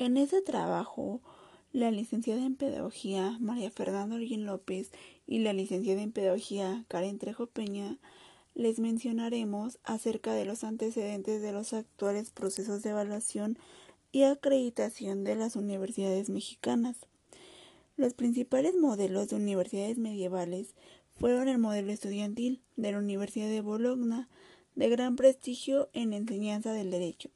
En ese trabajo, la licenciada en Pedagogía María Fernanda Orguín López y la licenciada en Pedagogía Karen Trejo Peña les mencionaremos acerca de los antecedentes de los actuales procesos de evaluación y acreditación de las universidades mexicanas. Los principales modelos de universidades medievales fueron el modelo estudiantil de la Universidad de Bologna, de gran prestigio en enseñanza del derecho,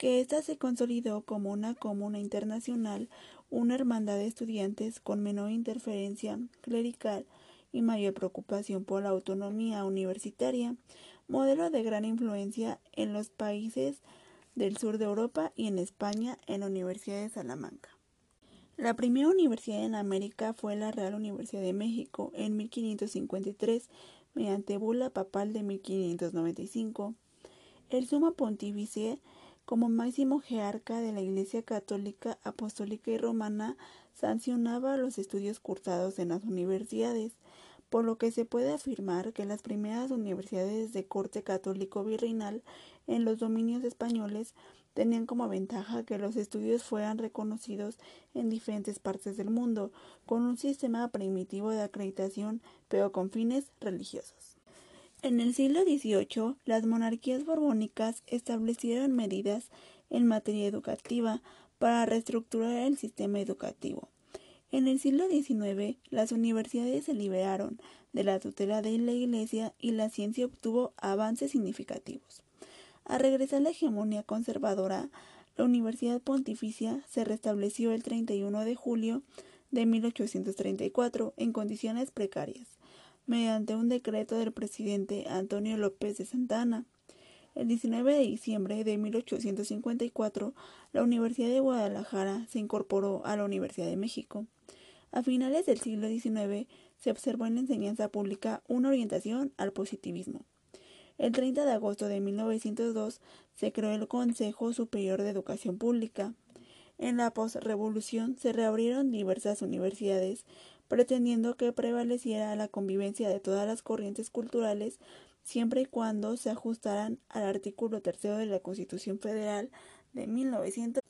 que ésta se consolidó como una comuna internacional, una hermandad de estudiantes con menor interferencia clerical y mayor preocupación por la autonomía universitaria, modelo de gran influencia en los países del sur de Europa y en España en la Universidad de Salamanca. La primera universidad en América fue la Real Universidad de México en 1553, mediante bula papal de 1595. El sumo pontífice, como máximo jerarca de la Iglesia Católica, Apostólica y Romana, sancionaba los estudios cursados en las universidades, por lo que se puede afirmar que las primeras universidades de corte católico virreinal en los dominios españoles tenían como ventaja que los estudios fueran reconocidos en diferentes partes del mundo, con un sistema primitivo de acreditación, pero con fines religiosos. En el siglo XVIII, las monarquías borbónicas establecieron medidas en materia educativa para reestructurar el sistema educativo. En el siglo XIX, las universidades se liberaron de la tutela de la Iglesia y la ciencia obtuvo avances significativos. A regresar la hegemonía conservadora, la Universidad Pontificia se restableció el 31 de julio de 1834 en condiciones precarias, mediante un decreto del presidente Antonio López de Santana. El 19 de diciembre de 1854, la Universidad de Guadalajara se incorporó a la Universidad de México. A finales del siglo XIX se observó en la enseñanza pública una orientación al positivismo. El 30 de agosto de 1902 se creó el Consejo Superior de Educación Pública. En la posrevolución se reabrieron diversas universidades, pretendiendo que prevaleciera la convivencia de todas las corrientes culturales siempre y cuando se ajustaran al artículo tercero de la Constitución Federal de 1900.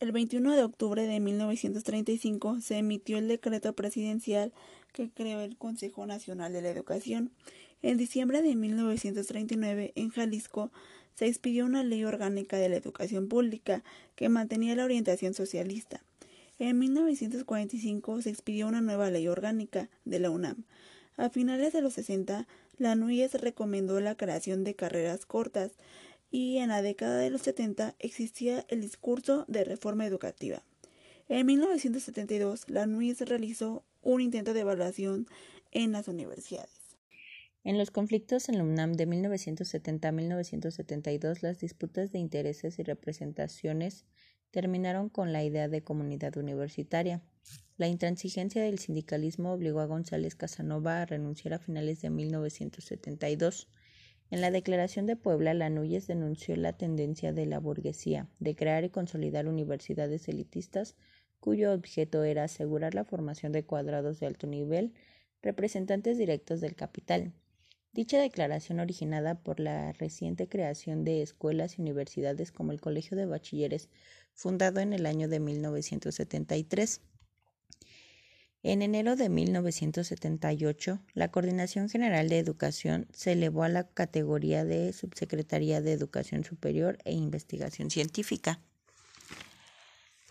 El 21 de octubre de 1935 se emitió el decreto presidencial que creó el Consejo Nacional de la Educación. En diciembre de 1939, en Jalisco, se expidió una ley orgánica de la educación pública que mantenía la orientación socialista. En 1945 se expidió una nueva ley orgánica de la UNAM. A finales de los 60, la NUYES recomendó la creación de carreras cortas y en la década de los 70 existía el discurso de reforma educativa. En 1972, la NUYES realizó un intento de evaluación en las universidades. En los conflictos en la UNAM de 1970 a 1972, las disputas de intereses y representaciones terminaron con la idea de comunidad universitaria. La intransigencia del sindicalismo obligó a González Casanova a renunciar a finales de 1972. En la Declaración de Puebla, Lanúyes denunció la tendencia de la burguesía de crear y consolidar universidades elitistas cuyo objeto era asegurar la formación de cuadrados de alto nivel, representantes directos del capital, Dicha declaración, originada por la reciente creación de escuelas y universidades como el Colegio de Bachilleres, fundado en el año de 1973. En enero de 1978, la Coordinación General de Educación se elevó a la categoría de Subsecretaría de Educación Superior e Investigación Científica.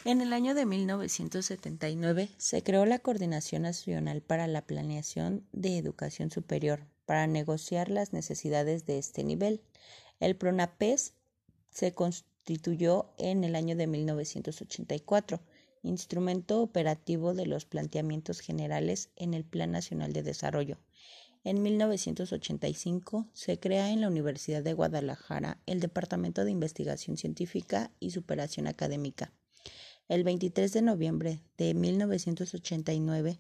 En el año de 1979 se creó la Coordinación Nacional para la Planeación de Educación Superior, para negociar las necesidades de este nivel. El PRONAPES se constituyó en el año de 1984, instrumento operativo de los planteamientos generales en el Plan Nacional de Desarrollo. En 1985 se crea en la Universidad de Guadalajara el Departamento de Investigación Científica y Superación Académica. El 23 de noviembre de 1989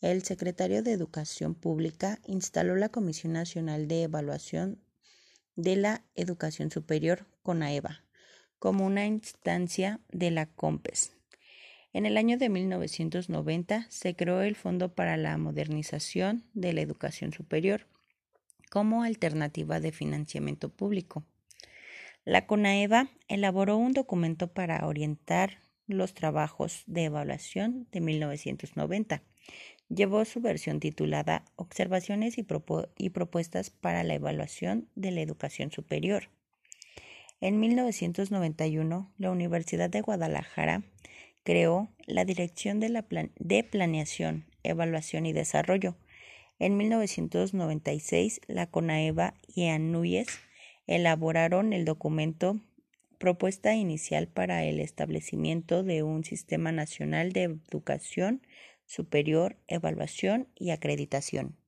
el secretario de Educación Pública instaló la Comisión Nacional de Evaluación de la Educación Superior, CONAEVA, como una instancia de la COMPES. En el año de 1990 se creó el Fondo para la Modernización de la Educación Superior como alternativa de financiamiento público. La CONAEVA elaboró un documento para orientar los trabajos de evaluación de 1990. Llevó su versión titulada Observaciones y, propuestas para la evaluación de la educación superior. En 1991, la Universidad de Guadalajara creó la Dirección de, la de Planeación, Evaluación y Desarrollo. En 1996, la CONAEVA y ANUYES elaboraron el documento Propuesta Inicial para el establecimiento de un Sistema Nacional de Educación Superior, Evaluación y Acreditación.